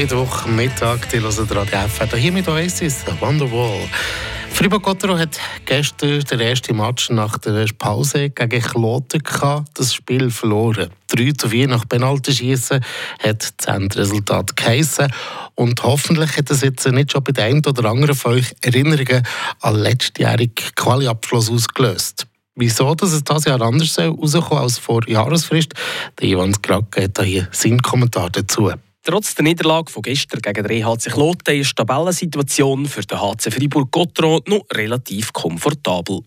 Mittwochmittag, die hören Radio FR. Hier mit Oasis, Wonderwall. Fribourg-Gottero hat gestern den ersten Match nach der Pause gegen Kloten gehabt, das Spiel verloren. 3 zu 4 nach Penaltyschießen hat das Endresultat geheissen. Und hoffentlich hat es jetzt nicht schon bei der einen oder anderen von euch Erinnerungen an letztjährigen Quali-Abschluss ausgelöst. Wieso dass es dieses Jahr anders rauskommen als vor Jahresfrist? Der Ivan Skrake hat hier seinen Kommentar dazu. Trotz der Niederlage von gestern gegen den EHC Kloten ist die Tabellensituation für den HC Fribourg-Gotteron noch relativ komfortabel.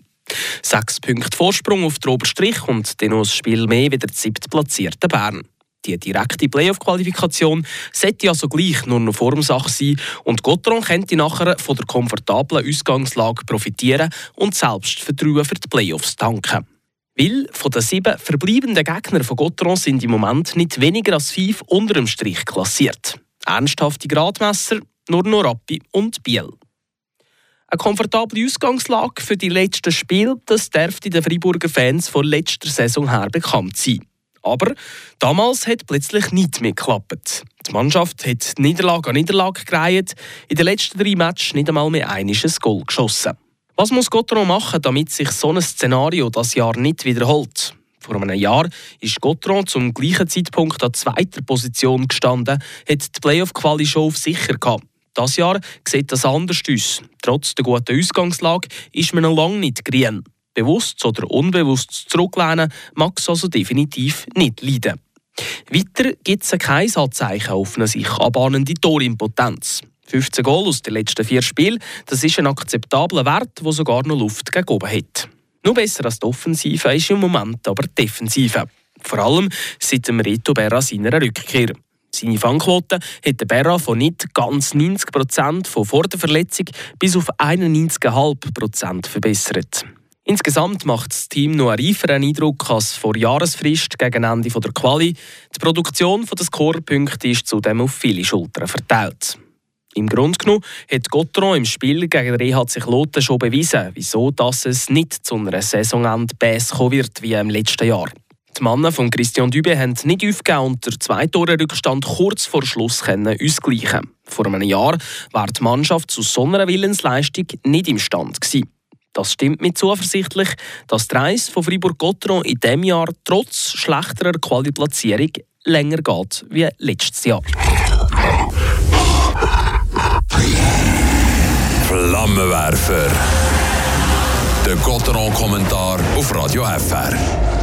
Sechs Punkte Vorsprung auf den Oberstrich und dann noch ein Spiel mehr wie der siebtplatzierte Bern. Die direkte Playoff-Qualifikation sollte also gleich nur noch Formsache sein und Gotteron könnte nachher von der komfortablen Ausgangslage profitieren und Selbstvertrauen für die Playoffs tanken. Weil von den sieben verbleibenden Gegnern von Gotteron sind im Moment nicht weniger als fünf unter dem Strich klassiert. Ernsthafte Gradmesser, nur noch Rappi und Biel. Eine komfortable Ausgangslage für die letzten Spiele, das dürfte den Freiburger Fans von letzter Saison her bekannt sein. Aber damals hat plötzlich nichts mehr geklappt. Die Mannschaft hat Niederlage an Niederlage gereiht, in den letzten drei Matches nicht einmal mehr ein Goal geschossen. Was muss Gotteron machen, damit sich so ein Szenario das Jahr nicht wiederholt? Vor einem Jahr ist Gotteron zum gleichen Zeitpunkt an zweiter Position gestanden, hat die Playoff-Quali schon auf sicher gehabt. Das Jahr sieht das anders aus. Trotz der guten Ausgangslage ist man noch lange nicht grün. Bewusst oder unbewusst zurücklehnen mag es also definitiv nicht leiden. Weiter gibt es kein Anzeichen auf eine sich abbahnende Torimpotenz. 15 Goal aus den letzten vier Spielen, das ist ein akzeptabler Wert, der sogar noch Luft gegen oben hat. Noch besser als die Offensive ist im Moment aber die Defensive. Vor allem seit dem Reto Berra seiner Rückkehr. Seine Fangquote hat Berra von nicht ganz 90 Prozent von vor der Verletzung bis auf 91,5 Prozent verbessert. Insgesamt macht das Team noch einen reiferen Eindruck als vor Jahresfrist gegen Ende der Quali. Die Produktion der Scorepunkte ist zudem auf viele Schultern verteilt. Im Grunde genommen hat Gotteron im Spiel gegen EHC Kloten schon bewiesen, wieso dass es nicht zu einer Bass kommen wird wie im letzten Jahr. Die Männer von Christian Dübe haben nicht aufgegeben und der zwei Tore Rückstand kurz vor Schluss können ausgleichen. Vor einem Jahr war die Mannschaft zu so einer Willensleistung nicht imstand gewesen. Das stimmt mir zuversichtlich, dass die Reise von Fribourg-Gotteron in diesem Jahr trotz schlechterer Qualiplatzierung länger geht wie letztes Jahr. Flammenwerfer. Der Gotteron-Kommentar auf Radio FR.